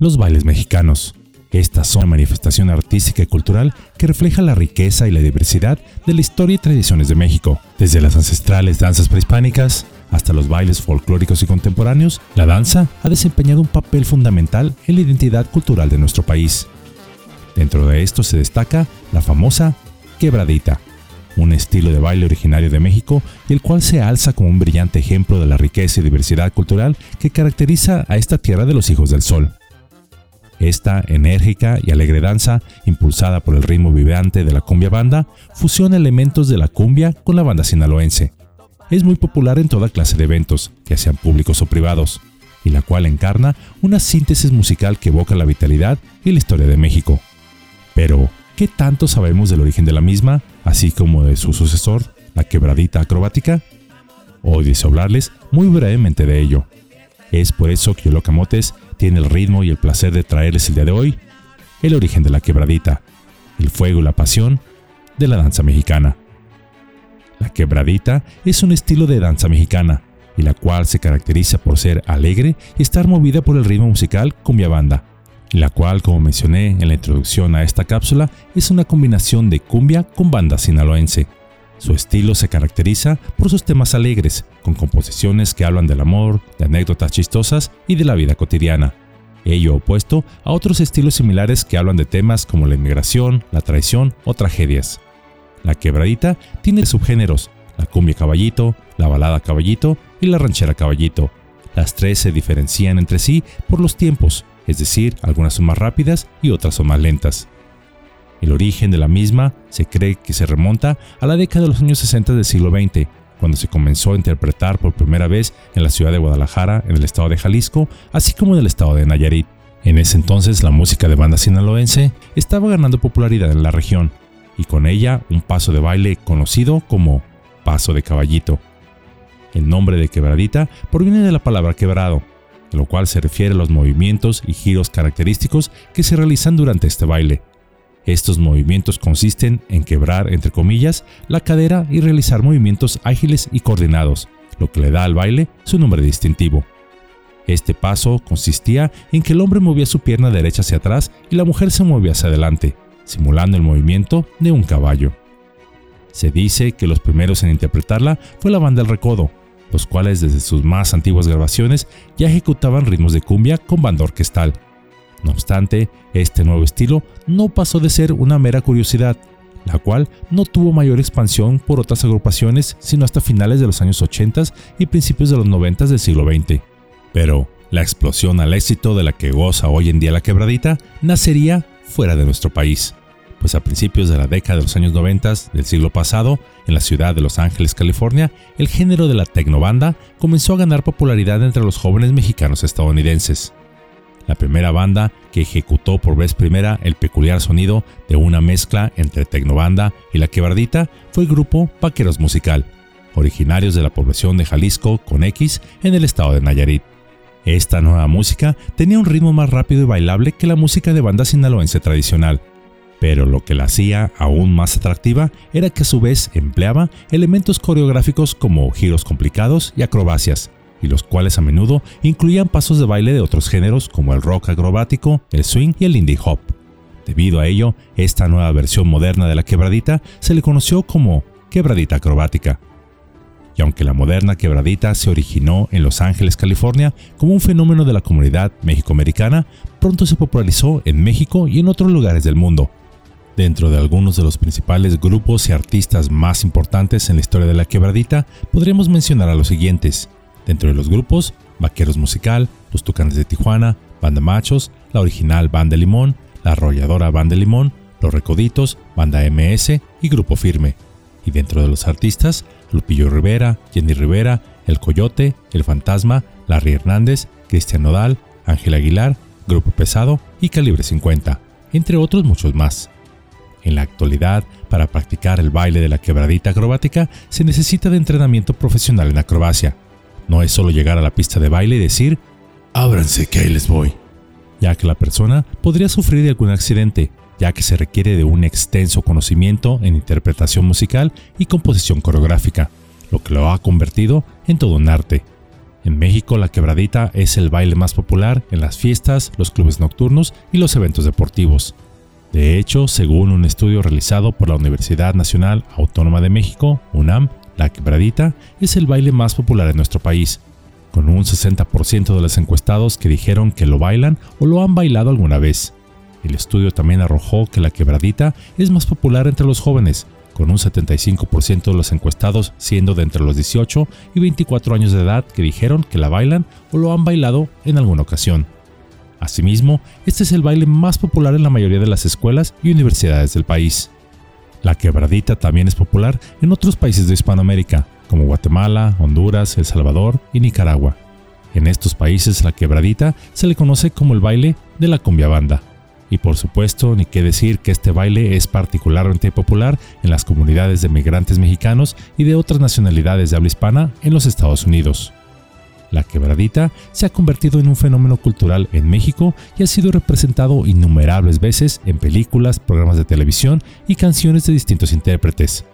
Los bailes mexicanos. Estas son una manifestación artística y cultural que refleja la riqueza y la diversidad de la historia y tradiciones de México. Desde las ancestrales danzas prehispánicas hasta los bailes folclóricos y contemporáneos, la danza ha desempeñado un papel fundamental en la identidad cultural de nuestro país. Dentro de esto se destaca la famosa quebradita, un estilo de baile originario de México, el cual se alza como un brillante ejemplo de la riqueza y diversidad cultural que caracteriza a esta tierra de los hijos del sol. Esta enérgica y alegre danza, impulsada por el ritmo vibrante de la cumbia banda, fusiona elementos de la cumbia con la banda sinaloense. Es muy popular en toda clase de eventos, ya sean públicos o privados, y la cual encarna una síntesis musical que evoca la vitalidad y la historia de México. Pero, ¿qué tanto sabemos del origen de la misma, así como de su sucesor, la quebradita acrobática? Hoy deseo hablarles muy brevemente de ello. Es por eso que Yolocamotes tiene el ritmo y el placer de traerles el día de hoy el origen de la quebradita, el fuego y la pasión de la danza mexicana. La quebradita es un estilo de danza mexicana, y la cual se caracteriza por ser alegre y estar movida por el ritmo musical cumbia banda, la cual, como mencioné en la introducción a esta cápsula, es una combinación de cumbia con banda sinaloense. Su estilo se caracteriza por sus temas alegres, con composiciones que hablan del amor, de anécdotas chistosas y de la vida cotidiana. Ello opuesto a otros estilos similares que hablan de temas como la inmigración, la traición o tragedias. La quebradita tiene subgéneros, la cumbia caballito, la balada caballito y la ranchera caballito. Las tres se diferencian entre sí por los tiempos, es decir, algunas son más rápidas y otras son más lentas. El origen de la misma se cree que se remonta a la década de los años 60 del siglo XX, cuando se comenzó a interpretar por primera vez en la ciudad de Guadalajara, en el estado de Jalisco, así como en el estado de Nayarit. En ese entonces la música de banda sinaloense estaba ganando popularidad en la región, y con ella un paso de baile conocido como paso de caballito. El nombre de quebradita proviene de la palabra quebrado, lo cual se refiere a los movimientos y giros característicos que se realizan durante este baile. Estos movimientos consisten en quebrar, entre comillas, la cadera y realizar movimientos ágiles y coordinados, lo que le da al baile su nombre distintivo. Este paso consistía en que el hombre movía su pierna derecha hacia atrás y la mujer se movía hacia adelante, simulando el movimiento de un caballo. Se dice que los primeros en interpretarla fue la banda El Recodo, los cuales desde sus más antiguas grabaciones ya ejecutaban ritmos de cumbia con banda orquestal, no obstante, este nuevo estilo no pasó de ser una mera curiosidad, la cual no tuvo mayor expansión por otras agrupaciones sino hasta finales de los años 80 y principios de los 90 del siglo XX. Pero la explosión al éxito de la que goza hoy en día la quebradita nacería fuera de nuestro país, pues a principios de la década de los años 90 del siglo pasado, en la ciudad de Los Ángeles, California, el género de la tecnobanda comenzó a ganar popularidad entre los jóvenes mexicanos estadounidenses la primera banda que ejecutó por vez primera el peculiar sonido de una mezcla entre tecnobanda y la quebradita fue el grupo Vaqueros Musical, originarios de la población de Jalisco con X en el estado de Nayarit. Esta nueva música tenía un ritmo más rápido y bailable que la música de banda sinaloense tradicional, pero lo que la hacía aún más atractiva era que a su vez empleaba elementos coreográficos como giros complicados y acrobacias, y los cuales a menudo incluían pasos de baile de otros géneros como el rock acrobático, el swing y el indie hop. Debido a ello, esta nueva versión moderna de la quebradita se le conoció como quebradita acrobática. Y aunque la moderna quebradita se originó en Los Ángeles, California, como un fenómeno de la comunidad mexicoamericana, pronto se popularizó en México y en otros lugares del mundo. Dentro de algunos de los principales grupos y artistas más importantes en la historia de la quebradita, podríamos mencionar a los siguientes: Dentro de los grupos, Vaqueros Musical, Los Tucanes de Tijuana, Banda Machos, la original Banda Limón, la arrolladora Banda Limón, Los Recoditos, Banda MS y Grupo Firme. Y dentro de los artistas, Lupillo Rivera, Jenny Rivera, El Coyote, El Fantasma, Larry Hernández, Cristian Nodal, Ángel Aguilar, Grupo Pesado y Calibre 50, entre otros muchos más. En la actualidad, para practicar el baile de la quebradita acrobática se necesita de entrenamiento profesional en acrobacia, no es solo llegar a la pista de baile y decir, ábranse que ahí les voy, ya que la persona podría sufrir de algún accidente, ya que se requiere de un extenso conocimiento en interpretación musical y composición coreográfica, lo que lo ha convertido en todo un arte. En México la quebradita es el baile más popular en las fiestas, los clubes nocturnos y los eventos deportivos. De hecho, según un estudio realizado por la Universidad Nacional Autónoma de México, UNAM, la quebradita es el baile más popular en nuestro país, con un 60% de los encuestados que dijeron que lo bailan o lo han bailado alguna vez. El estudio también arrojó que la quebradita es más popular entre los jóvenes, con un 75% de los encuestados siendo de entre los 18 y 24 años de edad que dijeron que la bailan o lo han bailado en alguna ocasión. Asimismo, este es el baile más popular en la mayoría de las escuelas y universidades del país. La quebradita también es popular en otros países de Hispanoamérica, como Guatemala, Honduras, El Salvador y Nicaragua. En estos países la quebradita se le conoce como el baile de la cumbia banda. Y por supuesto, ni qué decir que este baile es particularmente popular en las comunidades de migrantes mexicanos y de otras nacionalidades de habla hispana en los Estados Unidos. La quebradita se ha convertido en un fenómeno cultural en México y ha sido representado innumerables veces en películas, programas de televisión y canciones de distintos intérpretes,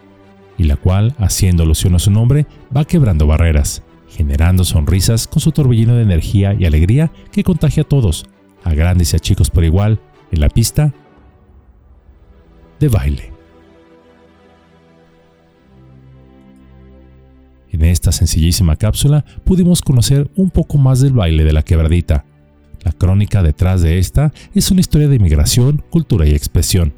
y la cual, haciendo alusión a su nombre, va quebrando barreras, generando sonrisas con su torbellino de energía y alegría que contagia a todos, a grandes y a chicos por igual, en la pista de baile. En esta sencillísima cápsula pudimos conocer un poco más del baile de la quebradita. La crónica detrás de esta es una historia de migración, cultura y expresión,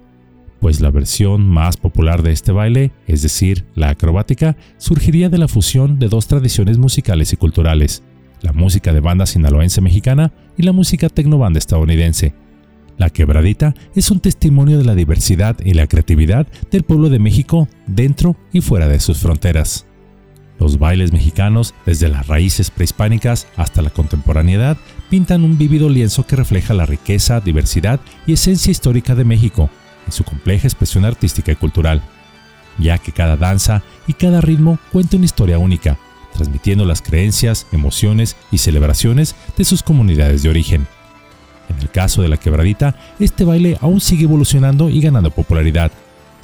pues la versión más popular de este baile, es decir, la acrobática, surgiría de la fusión de dos tradiciones musicales y culturales, la música de banda sinaloense mexicana y la música tecnobanda estadounidense, la quebradita es un testimonio de la diversidad y la creatividad del pueblo de México dentro y fuera de sus fronteras. Los bailes mexicanos, desde las raíces prehispánicas hasta la contemporaneidad, pintan un vívido lienzo que refleja la riqueza, diversidad y esencia histórica de México, en su compleja expresión artística y cultural, ya que cada danza y cada ritmo cuenta una historia única, transmitiendo las creencias, emociones y celebraciones de sus comunidades de origen. En el caso de la quebradita, este baile aún sigue evolucionando y ganando popularidad,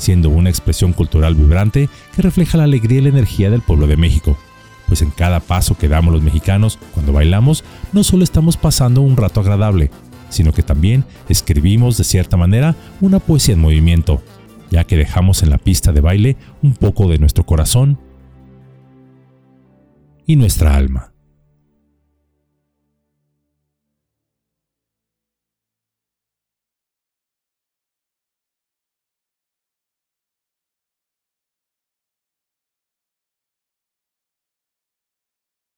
siendo una expresión cultural vibrante que refleja la alegría y la energía del pueblo de México. Pues en cada paso que damos los mexicanos cuando bailamos, no solo estamos pasando un rato agradable, sino que también escribimos de cierta manera una poesía en movimiento, ya que dejamos en la pista de baile un poco de nuestro corazón y nuestra alma.